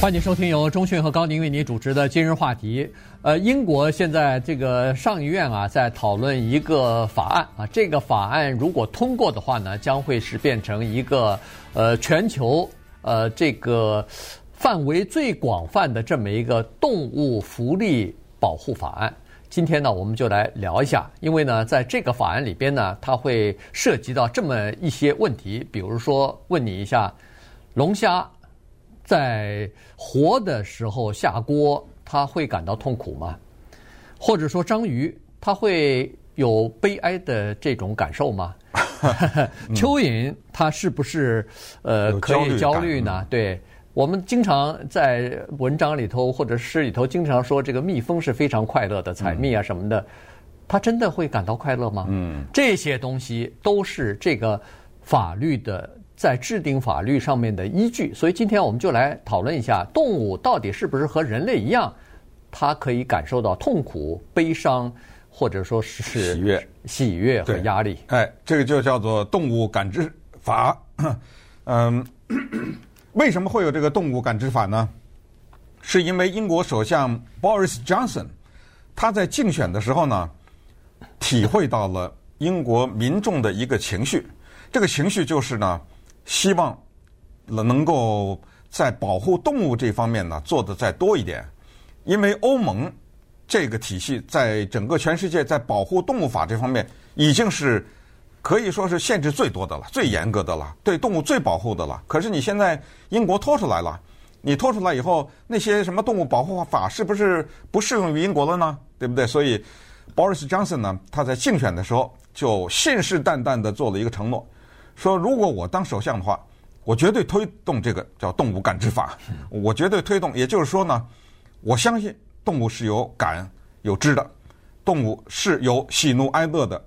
欢迎收听由中讯和高宁为您主持的今日话题。呃，英国现在这个上议院啊，在讨论一个法案啊，这个法案如果通过的话呢，将会是变成一个呃全球呃这个范围最广泛的这么一个动物福利保护法案。今天呢，我们就来聊一下，因为呢，在这个法案里边呢，它会涉及到这么一些问题，比如说问你一下，龙虾。在活的时候下锅，他会感到痛苦吗？或者说章鱼，他会有悲哀的这种感受吗？蚯蚓，它是不是呃可以焦虑呢？对，我们经常在文章里头或者诗里头经常说，这个蜜蜂是非常快乐的，采蜜啊什么的，它真的会感到快乐吗？嗯，这些东西都是这个法律的。在制定法律上面的依据，所以今天我们就来讨论一下，动物到底是不是和人类一样，它可以感受到痛苦、悲伤，或者说是喜悦、喜悦和压力。哎，这个就叫做动物感知法。嗯，为什么会有这个动物感知法呢？是因为英国首相 Boris Johnson 他在竞选的时候呢，体会到了英国民众的一个情绪，这个情绪就是呢。希望能够在保护动物这方面呢做得再多一点，因为欧盟这个体系在整个全世界在保护动物法这方面已经是可以说是限制最多的了，最严格的了，对动物最保护的了。可是你现在英国拖出来了，你拖出来以后，那些什么动物保护法是不是不适用于英国了呢？对不对？所以 Boris Johnson 呢，他在竞选的时候就信誓旦旦地做了一个承诺。说如果我当首相的话，我绝对推动这个叫动物感知法。我绝对推动，也就是说呢，我相信动物是有感有知的，动物是有喜怒哀乐的，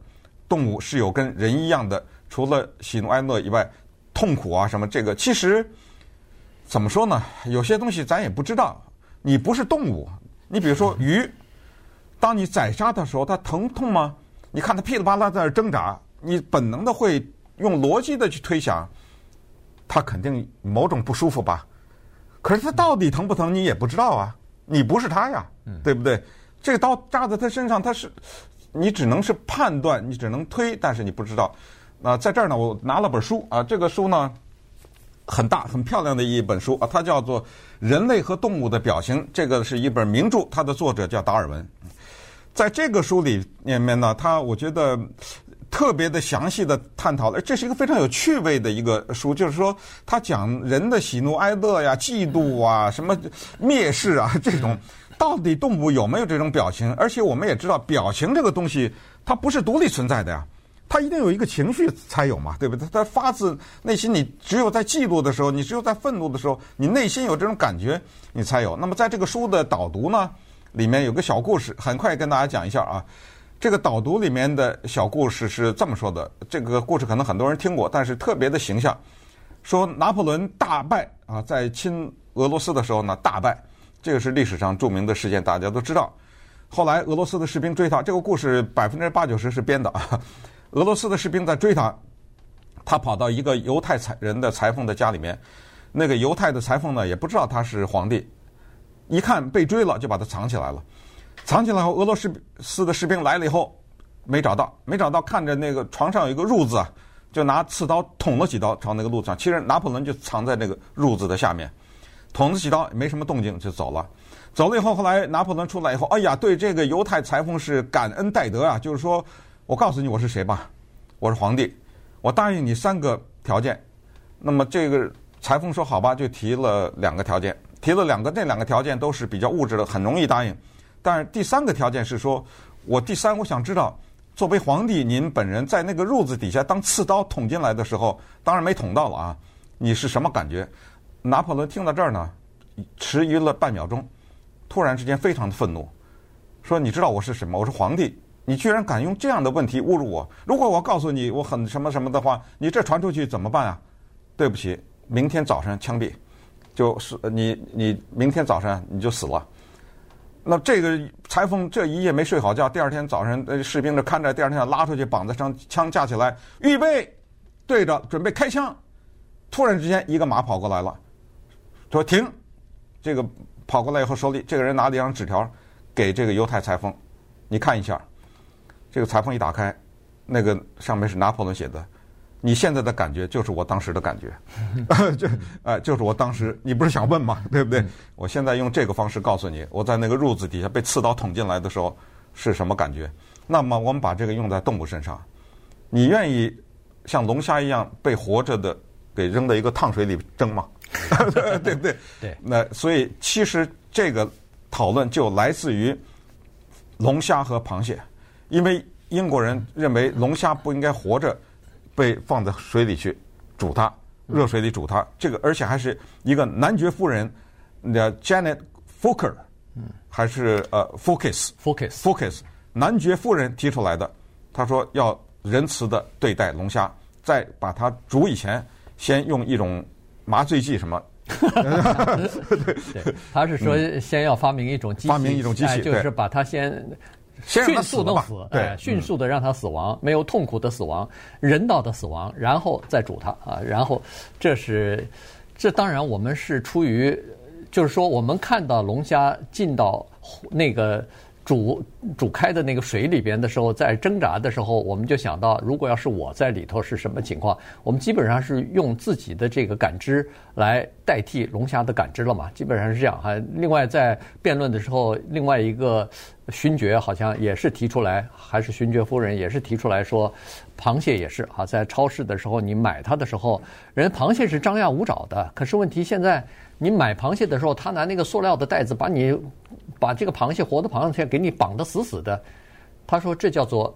动物是有跟人一样的，除了喜怒哀乐以外，痛苦啊什么这个，其实怎么说呢？有些东西咱也不知道。你不是动物，你比如说鱼，当你宰杀的时候，它疼痛吗？你看它噼里啪啦在那挣扎，你本能的会。用逻辑的去推想，他肯定某种不舒服吧？可是他到底疼不疼，你也不知道啊！你不是他呀，对不对？这个刀扎在他身上，他是你只能是判断，你只能推，但是你不知道。那在这儿呢，我拿了本书啊，这个书呢很大很漂亮的一本书啊，它叫做《人类和动物的表情》，这个是一本名著，它的作者叫达尔文。在这个书里面呢，他我觉得。特别的详细的探讨了，这是一个非常有趣味的一个书，就是说他讲人的喜怒哀乐呀、嫉妒啊、什么蔑视啊这种，到底动物有没有这种表情？而且我们也知道，表情这个东西它不是独立存在的呀，它一定有一个情绪才有嘛，对不对？它发自内心，你只有在嫉妒的时候，你只有在愤怒的时候，你内心有这种感觉，你才有。那么在这个书的导读呢，里面有个小故事，很快跟大家讲一下啊。这个导读里面的小故事是这么说的，这个故事可能很多人听过，但是特别的形象。说拿破仑大败啊，在侵俄罗斯的时候呢，大败，这个是历史上著名的事件，大家都知道。后来俄罗斯的士兵追他，这个故事百分之八九十是编的。俄罗斯的士兵在追他，他跑到一个犹太裁人的裁缝的家里面，那个犹太的裁缝呢也不知道他是皇帝，一看被追了，就把他藏起来了。藏起来后，俄罗斯的士兵来了以后，没找到，没找到，看着那个床上有一个褥子，就拿刺刀捅了几刀朝那个褥子上。其实拿破仑就藏在那个褥子的下面，捅了几刀没什么动静就走了。走了以后，后来拿破仑出来以后，哎呀，对这个犹太裁缝是感恩戴德啊，就是说我告诉你我是谁吧，我是皇帝，我答应你三个条件。那么这个裁缝说好吧，就提了两个条件，提了两个，那两个条件都是比较物质的，很容易答应。但是第三个条件是说，我第三我想知道，作为皇帝，您本人在那个褥子底下当刺刀捅进来的时候，当然没捅到了啊，你是什么感觉？拿破仑听到这儿呢，迟疑了半秒钟，突然之间非常的愤怒，说：“你知道我是什么？我是皇帝，你居然敢用这样的问题侮辱我！如果我告诉你我很什么什么的话，你这传出去怎么办啊？对不起，明天早上枪毙，就是你你明天早上你就死了。”那这个裁缝这一夜没睡好觉，第二天早上，呃，士兵就看着，第二天拉出去绑在上，枪架起来，预备对着准备开枪，突然之间一个马跑过来了，说停，这个跑过来以后，手里这个人拿了一张纸条给这个犹太裁缝，你看一下。这个裁缝一打开，那个上面是拿破仑写的。你现在的感觉就是我当时的感觉，就哎，就是我当时。你不是想问吗？对不对？我现在用这个方式告诉你，我在那个褥子底下被刺刀捅进来的时候是什么感觉。那么我们把这个用在动物身上，你愿意像龙虾一样被活着的给扔到一个烫水里蒸吗？对不对？对。那所以其实这个讨论就来自于龙虾和螃蟹，因为英国人认为龙虾不应该活着。被放在水里去煮它，热水里煮它，这个而且还是一个男爵夫人，那 Janet Fokker，还是呃 Focus，Focus，Focus，男爵夫人提出来的。他说要仁慈的对待龙虾，在把它煮以前，先用一种麻醉剂什么。对，他是说先要发明一种机器，发明一种机器，就是把它先。迅速弄死，对，迅速的让他死亡，没有痛苦的死亡，人道的死亡，然后再煮它啊，然后这是，这当然我们是出于，就是说我们看到龙虾进到那个。煮煮开的那个水里边的时候，在挣扎的时候，我们就想到，如果要是我在里头是什么情况？我们基本上是用自己的这个感知来代替龙虾的感知了嘛，基本上是这样哈。另外，在辩论的时候，另外一个勋爵好像也是提出来，还是勋爵夫人也是提出来说，螃蟹也是哈，在超市的时候你买它的时候，人螃蟹是张牙舞爪的，可是问题现在你买螃蟹的时候，他拿那个塑料的袋子把你。把这个螃蟹活的螃蟹给你绑得死死的，他说这叫做，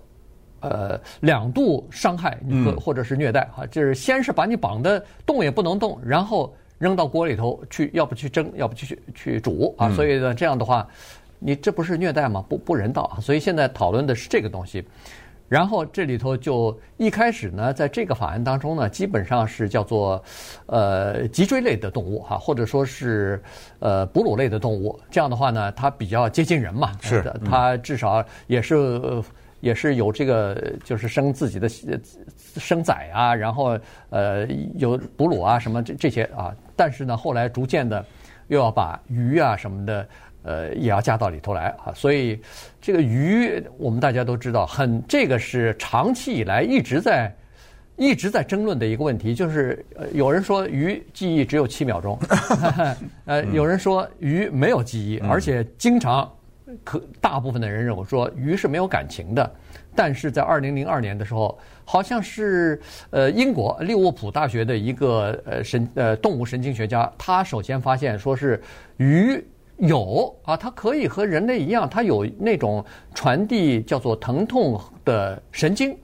呃，两度伤害或或者是虐待啊，就是先是把你绑得动也不能动，然后扔到锅里头去，要不去蒸，要不去去去煮啊，所以呢这样的话，你这不是虐待吗？不不人道啊，所以现在讨论的是这个东西。然后这里头就一开始呢，在这个法案当中呢，基本上是叫做呃脊椎类的动物哈，或者说是呃哺乳类的动物。这样的话呢，它比较接近人嘛，是的，它至少也是也是有这个就是生自己的生崽啊，然后呃有哺乳啊什么这这些啊。但是呢，后来逐渐的又要把鱼啊什么的。呃，也要加到里头来啊，所以这个鱼，我们大家都知道，很这个是长期以来一直在一直在争论的一个问题，就是呃，有人说鱼记忆只有七秒钟，呃，有人说鱼没有记忆，而且经常可大部分的人认为说鱼是没有感情的，但是在二零零二年的时候，好像是呃英国利物浦大学的一个呃神呃动物神经学家，他首先发现说是鱼。有啊，它可以和人类一样，它有那种传递叫做疼痛的神经。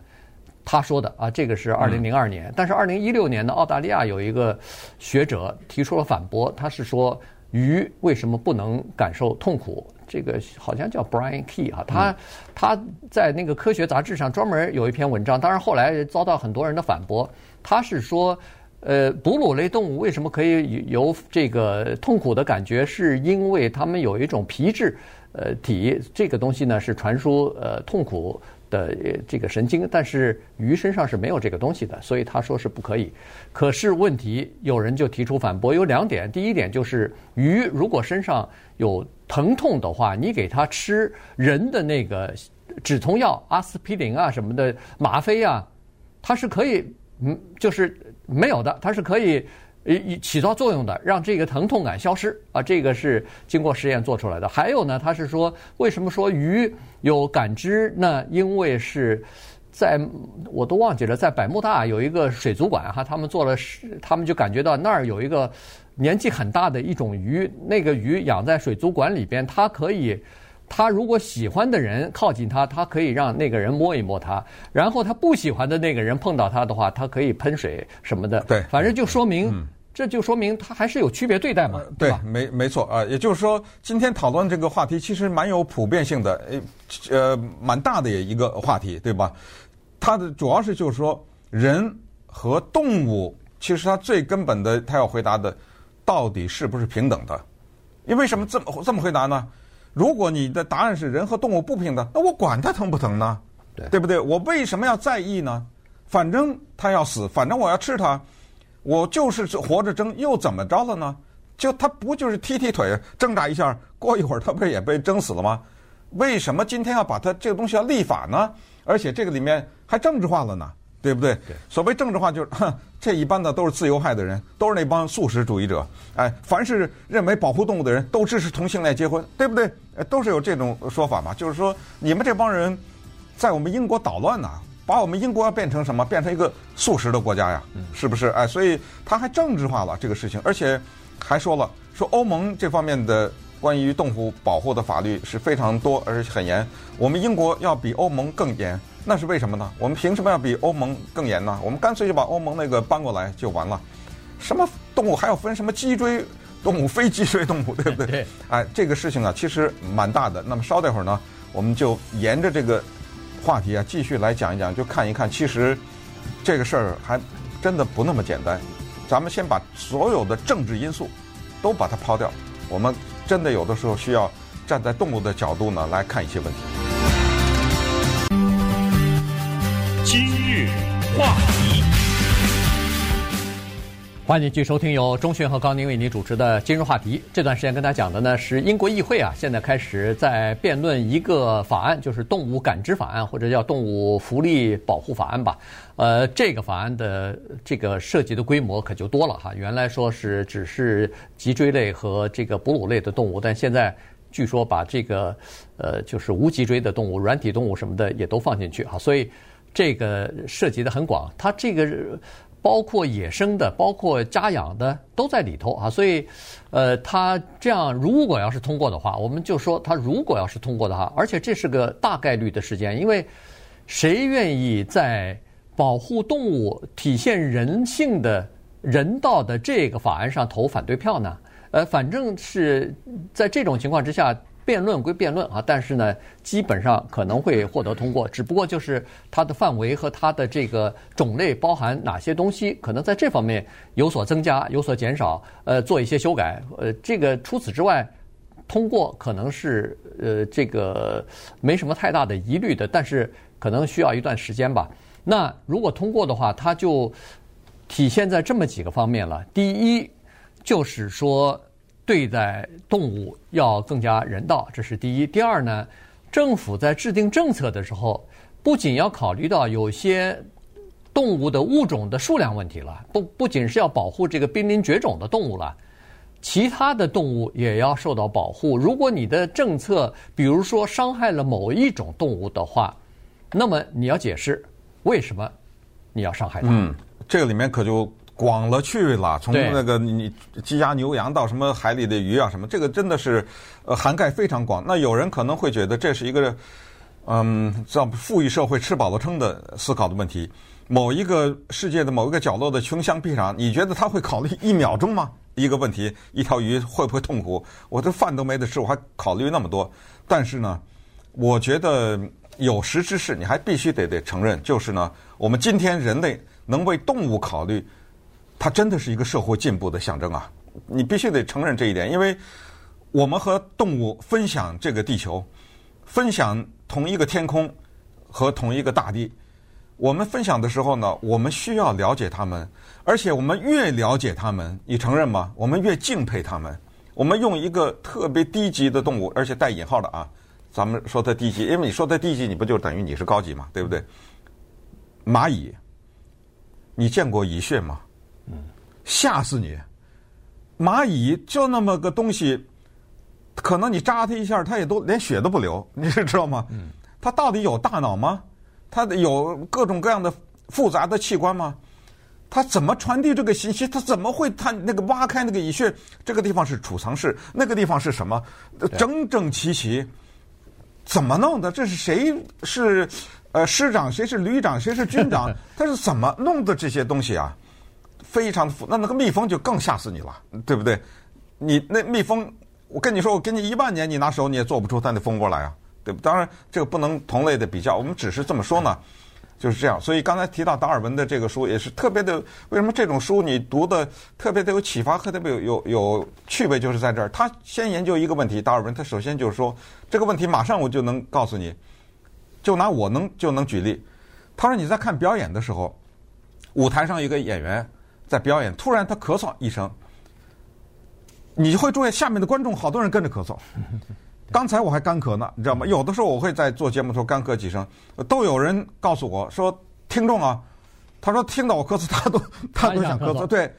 他说的啊，这个是二零零二年，嗯、但是二零一六年呢，澳大利亚有一个学者提出了反驳，他是说鱼为什么不能感受痛苦？这个好像叫 Brian Key 啊，他他在那个科学杂志上专门有一篇文章，当然后来遭到很多人的反驳，他是说。呃，哺乳类动物为什么可以有这个痛苦的感觉？是因为它们有一种皮质呃体，这个东西呢是传输呃痛苦的这个神经，但是鱼身上是没有这个东西的，所以他说是不可以。可是问题有人就提出反驳，有两点。第一点就是鱼如果身上有疼痛的话，你给它吃人的那个止痛药，阿司匹林啊什么的吗啡啊，它是可以，嗯，就是。没有的，它是可以，呃，起到作用的，让这个疼痛感消失啊。这个是经过实验做出来的。还有呢，它是说，为什么说鱼有感知呢？因为是在我都忘记了，在百慕大有一个水族馆哈，他们做了，他们就感觉到那儿有一个年纪很大的一种鱼，那个鱼养在水族馆里边，它可以。他如果喜欢的人靠近他，他可以让那个人摸一摸他；然后他不喜欢的那个人碰到他的话，他可以喷水什么的。对，反正就说明，嗯、这就说明他还是有区别对待嘛。对，对吧？没没错啊。也就是说，今天讨论这个话题其实蛮有普遍性的，呃，蛮大的一个话题，对吧？它的主要是就是说，人和动物其实它最根本的，他要回答的，到底是不是平等的？因为什么这么这么回答呢？如果你的答案是人和动物不平等，那我管它疼不疼呢？对，对不对？我为什么要在意呢？反正它要死，反正我要吃它，我就是活着争，又怎么着了呢？就它不就是踢踢腿挣扎一下，过一会儿他不是也被蒸死了吗？为什么今天要把它这个东西要立法呢？而且这个里面还政治化了呢，对不对？对。所谓政治化就是，哼，这一般的都是自由派的人，都是那帮素食主义者。哎，凡是认为保护动物的人都支持同性恋结婚，对不对？都是有这种说法嘛。就是说，你们这帮人在我们英国捣乱呢，把我们英国要变成什么？变成一个素食的国家呀？是不是？哎，所以他还政治化了这个事情，而且。还说了，说欧盟这方面的关于动物保护的法律是非常多，而且很严。我们英国要比欧盟更严，那是为什么呢？我们凭什么要比欧盟更严呢？我们干脆就把欧盟那个搬过来就完了。什么动物还要分什么脊椎动物、非脊椎动物，对不对？哎，这个事情啊，其实蛮大的。那么稍待会儿呢，我们就沿着这个话题啊，继续来讲一讲，就看一看，其实这个事儿还真的不那么简单。咱们先把所有的政治因素都把它抛掉，我们真的有的时候需要站在动物的角度呢来看一些问题。今日话题。欢迎继续收听由钟讯和高宁为您主持的《今日话题》。这段时间跟大家讲的呢是英国议会啊，现在开始在辩论一个法案，就是动物感知法案，或者叫动物福利保护法案吧。呃，这个法案的这个涉及的规模可就多了哈。原来说是只是脊椎类和这个哺乳类的动物，但现在据说把这个呃就是无脊椎的动物、软体动物什么的也都放进去哈。所以这个涉及的很广，它这个。包括野生的，包括家养的，都在里头啊。所以，呃，他这样如果要是通过的话，我们就说他如果要是通过的话，而且这是个大概率的事件，因为谁愿意在保护动物、体现人性的人道的这个法案上投反对票呢？呃，反正是在这种情况之下。辩论归辩论啊，但是呢，基本上可能会获得通过。只不过就是它的范围和它的这个种类包含哪些东西，可能在这方面有所增加、有所减少，呃，做一些修改。呃，这个除此之外，通过可能是呃这个没什么太大的疑虑的，但是可能需要一段时间吧。那如果通过的话，它就体现在这么几个方面了。第一，就是说。对待动物要更加人道，这是第一。第二呢，政府在制定政策的时候，不仅要考虑到有些动物的物种的数量问题了，不不仅是要保护这个濒临绝种的动物了，其他的动物也要受到保护。如果你的政策，比如说伤害了某一种动物的话，那么你要解释为什么你要伤害它。嗯，这个里面可就。广了去了，从那个你鸡鸭牛羊到什么海里的鱼啊什么，这个真的是呃涵盖非常广。那有人可能会觉得这是一个嗯，叫富裕社会吃饱了撑的思考的问题。某一个世界的某一个角落的穷乡僻壤，你觉得他会考虑一秒钟吗？一个问题，一条鱼会不会痛苦？我的饭都没得吃，我还考虑那么多。但是呢，我觉得有识之士，你还必须得得承认，就是呢，我们今天人类能为动物考虑。它真的是一个社会进步的象征啊！你必须得承认这一点，因为我们和动物分享这个地球，分享同一个天空和同一个大地。我们分享的时候呢，我们需要了解它们，而且我们越了解它们，你承认吗？我们越敬佩它们。我们用一个特别低级的动物，而且带引号的啊，咱们说它低级，因为你说它低级，你不就等于你是高级嘛，对不对？蚂蚁，你见过蚁穴吗？吓死你！蚂蚁就那么个东西，可能你扎它一下，它也都连血都不流，你知道吗？它到底有大脑吗？它有各种各样的复杂的器官吗？它怎么传递这个信息？它怎么会它那个挖开那个蚁穴？这个地方是储藏室，那个地方是什么？整整齐齐，怎么弄的？这是谁是呃师长？谁是旅长？谁是军长？他是怎么弄的这些东西啊？非常的复，那那个蜜蜂就更吓死你了，对不对？你那蜜蜂，我跟你说，我给你一万年，你拿手你也做不出它那蜂窝来啊，对不？当然，这个不能同类的比较，我们只是这么说呢，就是这样。所以刚才提到达尔文的这个书也是特别的，为什么这种书你读的特别的有启发和特别有有有趣味，就是在这儿。他先研究一个问题，达尔文他首先就是说这个问题，马上我就能告诉你，就拿我能就能举例。他说你在看表演的时候，舞台上一个演员。在表演，突然他咳嗽一声，你会注意下面的观众好多人跟着咳嗽。刚才我还干咳呢，你知道吗？有的时候我会在做节目的时候干咳几声，都有人告诉我说，听众啊，他说听到我咳嗽，他都 他都想咳嗽。对，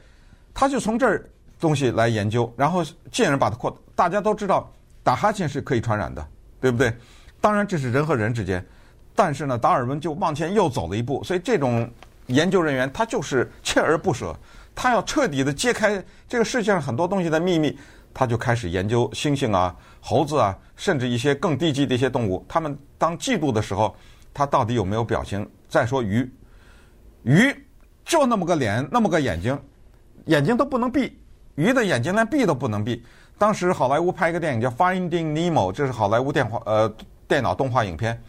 他就从这儿东西来研究，然后进而把它扩。大家都知道打哈欠是可以传染的，对不对？当然这是人和人之间，但是呢，达尔文就往前又走了一步，所以这种研究人员他就是锲而不舍。他要彻底的揭开这个世界上很多东西的秘密，他就开始研究猩猩啊、猴子啊，甚至一些更低级的一些动物。他们当嫉妒的时候，他到底有没有表情？再说鱼，鱼就那么个脸，那么个眼睛，眼睛都不能闭，鱼的眼睛连闭都不能闭。当时好莱坞拍一个电影叫《Finding Nemo》，这是好莱坞电话呃电脑动画影片。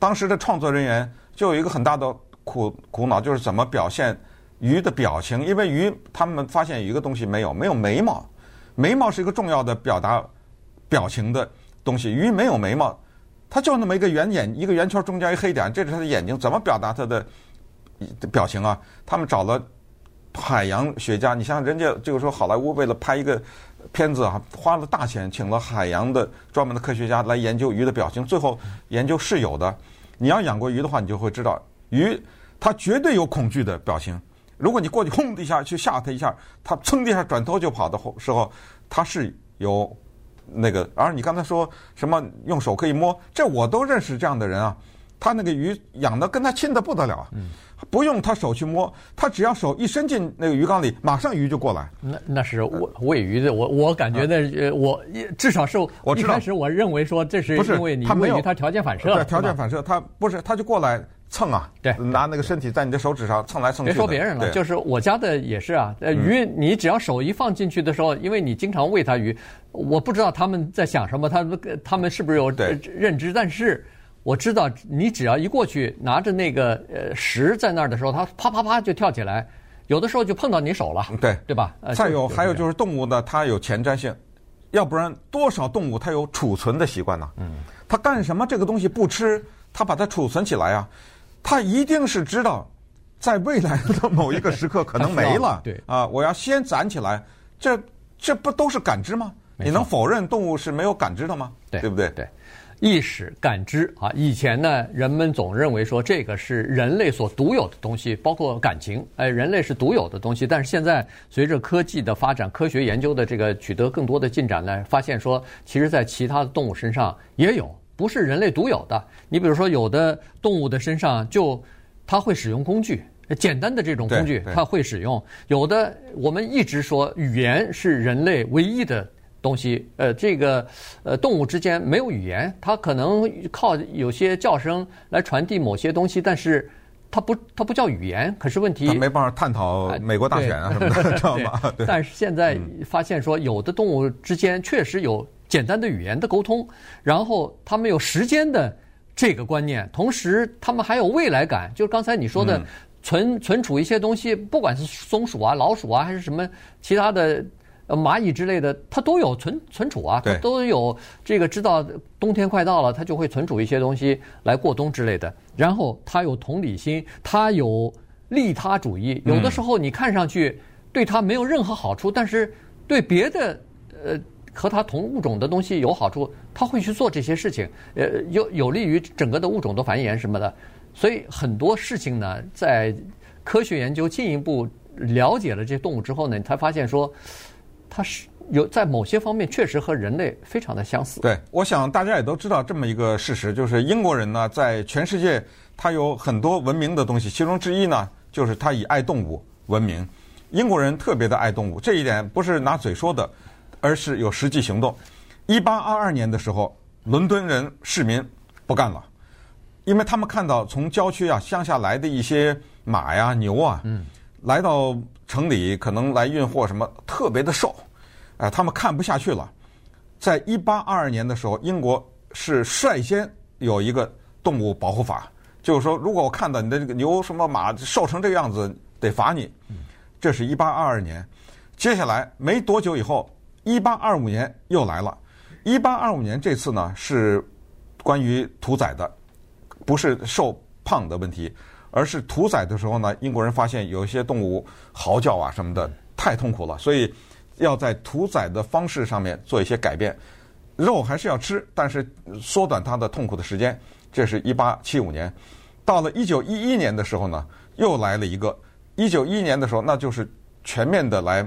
当时的创作人员就有一个很大的苦苦恼，就是怎么表现。鱼的表情，因为鱼他们发现有一个东西没有，没有眉毛，眉毛是一个重要的表达表情的东西。鱼没有眉毛，它就那么一个圆眼，一个圆圈中间一黑点，这是它的眼睛，怎么表达它的表情啊？他们找了海洋学家，你像人家这个说好莱坞为了拍一个片子啊，花了大钱请了海洋的专门的科学家来研究鱼的表情，最后研究是有的。你要养过鱼的话，你就会知道，鱼它绝对有恐惧的表情。如果你过去轰的一下去吓它一下，它噌的一下转头就跑的时候，它是有那个。而你刚才说什么用手可以摸，这我都认识这样的人啊。他那个鱼养的跟他亲的不得了，不用他手去摸，他只要手一伸进那个鱼缸里，马上鱼就过来。那那是喂喂鱼的，我我感觉那呃，我至少是我一开始我认为说这是因为你喂鱼，它条件反射，对，条件反射，它不是，它就过来。蹭啊，对，拿那个身体在你的手指上蹭来蹭去。别说别人了，就是我家的也是啊。呃，鱼，你只要手一放进去的时候，因为你经常喂它鱼，我不知道他们在想什么，他们他们是不是有认知？但是我知道，你只要一过去拿着那个呃食在那儿的时候，它啪啪啪就跳起来，有的时候就碰到你手了，对对吧？再有还有就是动物呢，它有前瞻性，要不然多少动物它有储存的习惯呢？嗯，它干什么这个东西不吃，它把它储存起来啊。他一定是知道，在未来的某一个时刻可能没了。对啊，我要先攒起来，这这不都是感知吗？你能否认动物是没有感知的吗？对，对不对？对，意识感知啊，以前呢，人们总认为说这个是人类所独有的东西，包括感情，哎，人类是独有的东西。但是现在随着科技的发展，科学研究的这个取得更多的进展呢，发现说，其实在其他的动物身上也有。不是人类独有的。你比如说，有的动物的身上就它会使用工具，简单的这种工具它会使用。有的我们一直说语言是人类唯一的东西。呃，这个呃动物之间没有语言，它可能靠有些叫声来传递某些东西，但是它不它不叫语言。可是问题它没办法探讨美国大选啊什么的，知道吗？但是现在发现说，有的动物之间确实有。简单的语言的沟通，然后他们有时间的这个观念，同时他们还有未来感。就是刚才你说的存存储一些东西，不管是松鼠啊、老鼠啊，还是什么其他的蚂蚁之类的，它都有存存储啊，它都有这个知道冬天快到了，它就会存储一些东西来过冬之类的。然后它有同理心，它有利他主义。有的时候你看上去对它没有任何好处，但是对别的呃。和它同物种的东西有好处，它会去做这些事情，呃，有有利于整个的物种的繁衍什么的。所以很多事情呢，在科学研究进一步了解了这些动物之后呢，你才发现说，它是有在某些方面确实和人类非常的相似。对，我想大家也都知道这么一个事实，就是英国人呢，在全世界他有很多文明的东西，其中之一呢，就是他以爱动物闻名。英国人特别的爱动物，这一点不是拿嘴说的。而是有实际行动。一八二二年的时候，伦敦人市民不干了，因为他们看到从郊区啊、乡下来的一些马呀、牛啊，嗯，来到城里可能来运货什么，特别的瘦，哎，他们看不下去了。在一八二二年的时候，英国是率先有一个动物保护法，就是说，如果我看到你的这个牛什么马瘦成这个样子，得罚你。这是一八二二年，接下来没多久以后。一八二五年又来了，一八二五年这次呢是关于屠宰的，不是瘦胖的问题，而是屠宰的时候呢，英国人发现有一些动物嚎叫啊什么的太痛苦了，所以要在屠宰的方式上面做一些改变，肉还是要吃，但是缩短它的痛苦的时间。这是一八七五年，到了一九一一年的时候呢，又来了一个。一九一一年的时候，那就是全面的来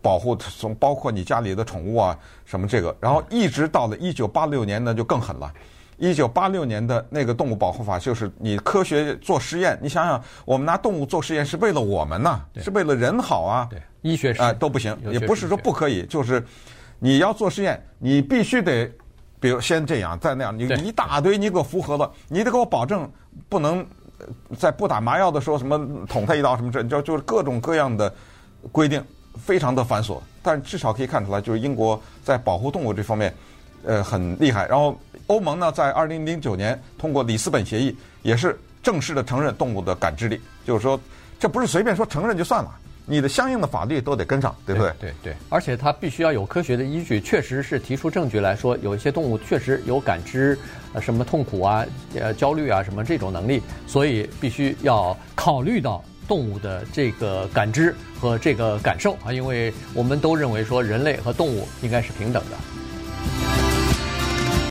保护，从包括你家里的宠物啊，什么这个，然后一直到了一九八六年呢，就更狠了。一九八六年的那个动物保护法，就是你科学做实验，你想想，我们拿动物做实验是为了我们呐，是为了人好啊。对，医学啊都不行，也不是说不可以，就是你要做实验，你必须得，比如先这样，再那样，你一大堆你给我符合了，你得给我保证不能在不打麻药的时候什么捅他一刀什么这，就就是各种各样的规定，非常的繁琐，但至少可以看出来，就是英国在保护动物这方面，呃，很厉害。然后。欧盟呢，在二零零九年通过里斯本协议，也是正式的承认动物的感知力。就是说，这不是随便说承认就算了，你的相应的法律都得跟上，对不对？对对，对。而且它必须要有科学的依据，确实是提出证据来说，有一些动物确实有感知，呃，什么痛苦啊、呃焦虑啊什么这种能力，所以必须要考虑到动物的这个感知和这个感受啊，因为我们都认为说人类和动物应该是平等的。